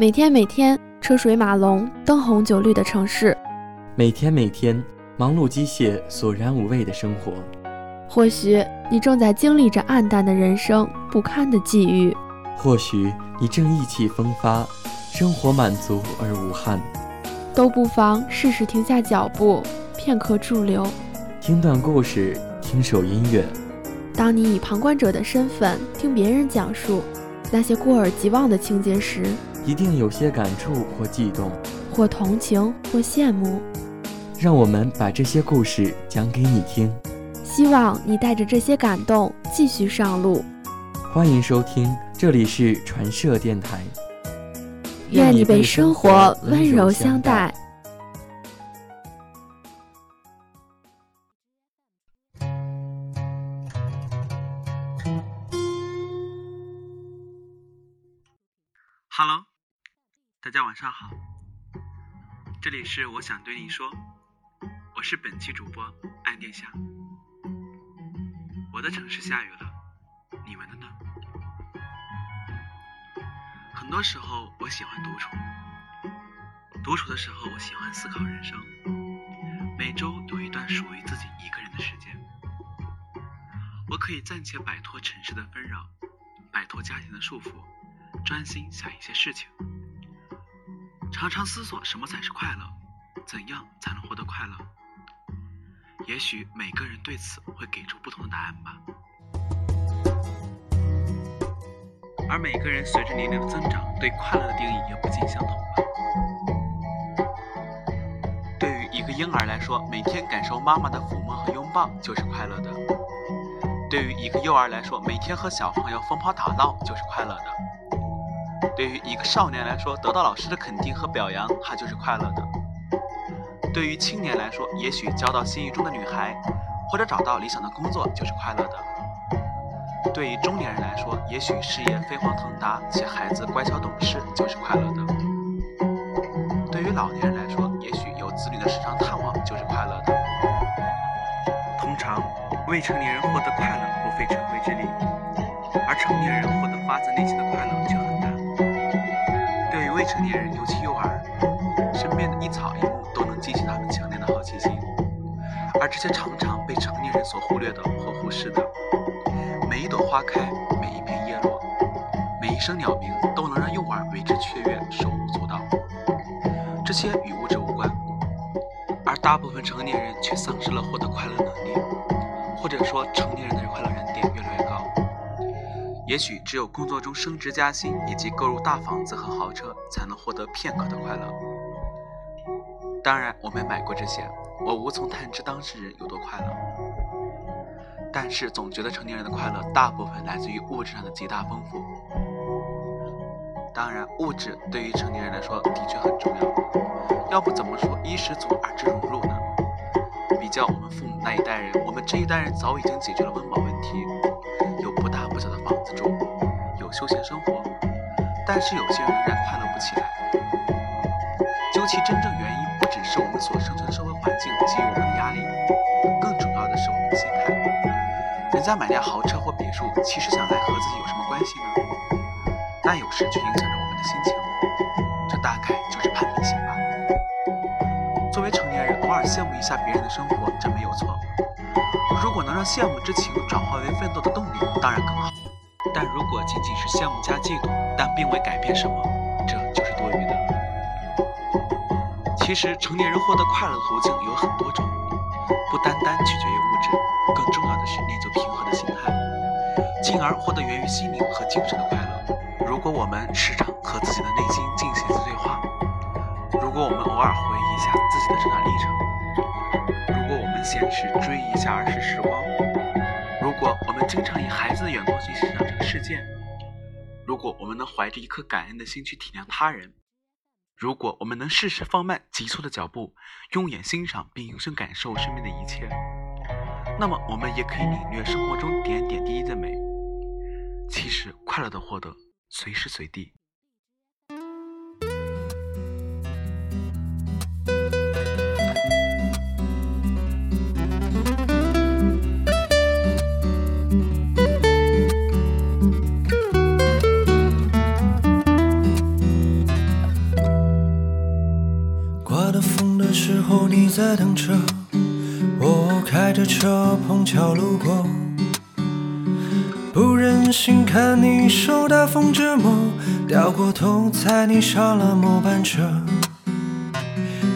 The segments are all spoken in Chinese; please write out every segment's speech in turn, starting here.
每天每天车水马龙、灯红酒绿的城市，每天每天忙碌机械、索然无味的生活。或许你正在经历着暗淡的人生、不堪的际遇；或许你正意气风发，生活满足而无憾。都不妨试试停下脚步，片刻驻留，听段故事，听首音乐。当你以旁观者的身份听别人讲述那些过耳即忘的情节时，一定有些感触或悸动，或同情或羡慕。让我们把这些故事讲给你听。希望你带着这些感动继续上路。欢迎收听，这里是传社电台。愿你被生活温柔相待。上好，这里是我想对你说，我是本期主播爱殿下。我的城市下雨了，你们的呢？很多时候我喜欢独处，独处的时候我喜欢思考人生。每周有一段属于自己一个人的时间，我可以暂且摆脱城市的纷扰，摆脱家庭的束缚，专心想一些事情，常常思索什么才是快乐，怎样才能获得快乐。也许每个人对此会给出不同的答案吧，而每个人随着年龄的增长，对快乐的定义也不尽相同吧。对于一个婴儿来说，每天感受妈妈的抚摸和拥抱就是快乐的；对于一个幼儿来说，每天和小朋友疯跑打闹就是快乐的；对于一个少年来说，得到老师的肯定和表扬，他就是快乐的。对于青年来说，也许交到心仪中的女孩，或者找到理想的工作就是快乐的；对于中年人来说，也许事业飞黄腾达且孩子乖巧懂事就是快乐的；对于老年人来说，也许有子女的时常探望就是快乐的。通常，未成年人获得快乐不费吹灰之力，而成年人获得发自内心的快乐却很难。对于未成年人，尤其幼儿，身边的一草一木都能。激起他们强烈的好奇心，而这些常常被成年人所忽略的或忽视的，每一朵花开，每一片叶落，每一声鸟鸣，都能让幼儿为之雀跃，手舞足蹈。这些与物质无关，而大部分成年人却丧失了获得快乐能力，或者说，成年人的快乐燃点越来越高。也许只有工作中升职加薪，以及购入大房子和豪车，才能获得片刻的快乐。当然，我没买过这些，我无从探知当事人有多快乐。但是，总觉得成年人的快乐大部分来自于物质上的极大丰富。当然，物质对于成年人来说的确很重要，要不怎么说衣食足而知荣辱呢？比较我们父母那一代人，我们这一代人早已经解决了温饱问题，休闲生活。但是，有些人仍然快乐不起来。究其真正原因。不只是我们所生存的社会环境给予我们的压力，更重要的是我们的心态。人家买辆豪车或别墅，其实想来和自己有什么关系呢？但有时却影响着我们的心情，这大概就是攀比心吧。作为成年人，偶尔羡慕一下别人的生活，这没有错。如果能让羡慕之情转化为奋斗的动力，当然更好。但如果仅仅是羡慕加嫉妒，但并未改变什么，这就是多余的。其实，成年人获得快乐的途径有很多种，不单单取决于物质，更重要的是练就平和的心态，进而获得源于心灵和精神的快乐。如果我们时常和自己的内心进行一次对话，如果我们偶尔回忆一下自己的成长历程，如果我们闲时追忆一下儿时时光，如果我们经常以孩子的眼光去欣赏这个世界，如果我们能怀着一颗感恩的心去体谅他人。如果我们能适时放慢急促的脚步，用眼欣赏并用心感受身边的一切，那么我们也可以领略生活中点点滴滴的美。其实，快乐的获得随时随地。你在等车，我开着车碰巧路过，不忍心看你受大风折磨，掉过头猜你上了末班车。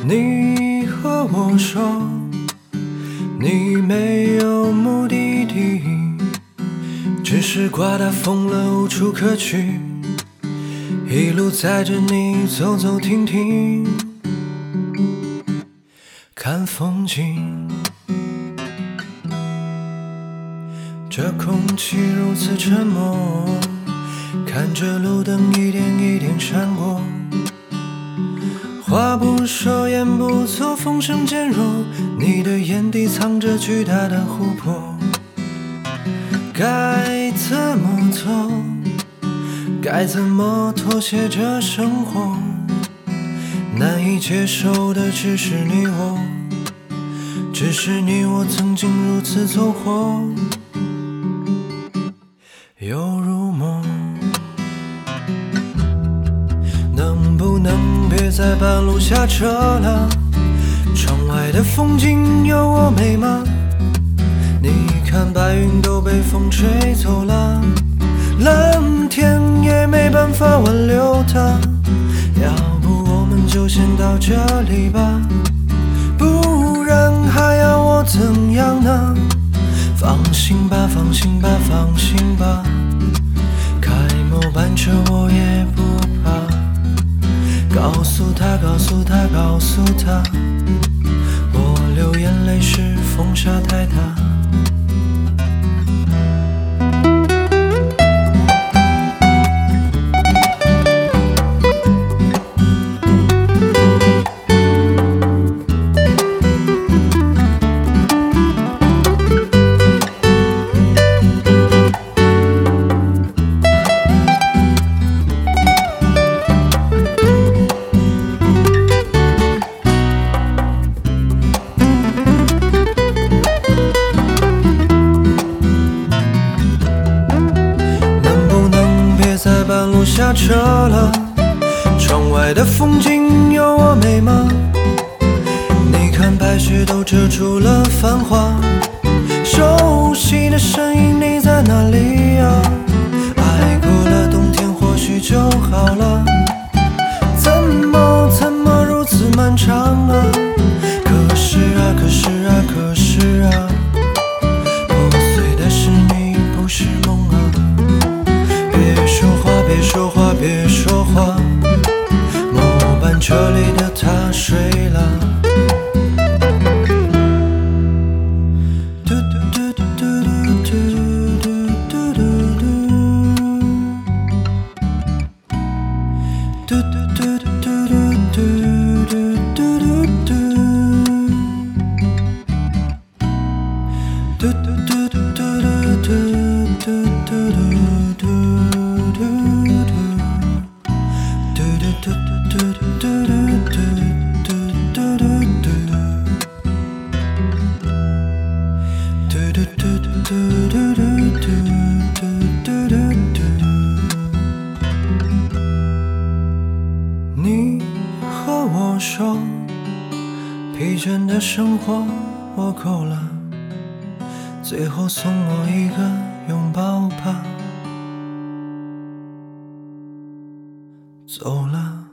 你和我说，你没有目的地，只是刮大风了无处可去，一路载着你走走停停。看风景，这空气如此沉默，看着路灯一点一点闪过。话不说，言不错，风声渐弱，你的眼底藏着巨大的湖泊。该怎么做？该怎么妥协这生活？难以接受的只是你我，只是你我曾经如此走火，犹如梦。能不能别在半路下车了？窗外的风景有我美吗？你看白云都被风吹走了，蓝天也没办法挽留它。告诉他，告诉他，我流眼泪是风沙太大。下车了，窗外的风景有我美吗？你看白雪都遮住了繁华，嘟嘟嘟嘟嘟嘟嘟嘟嘟嘟。嘟嘟嘟嘟嘟嘟嘟嘟嘟嘟你和我说，疲倦的生活我够了，最后送我一个拥抱吧，走了。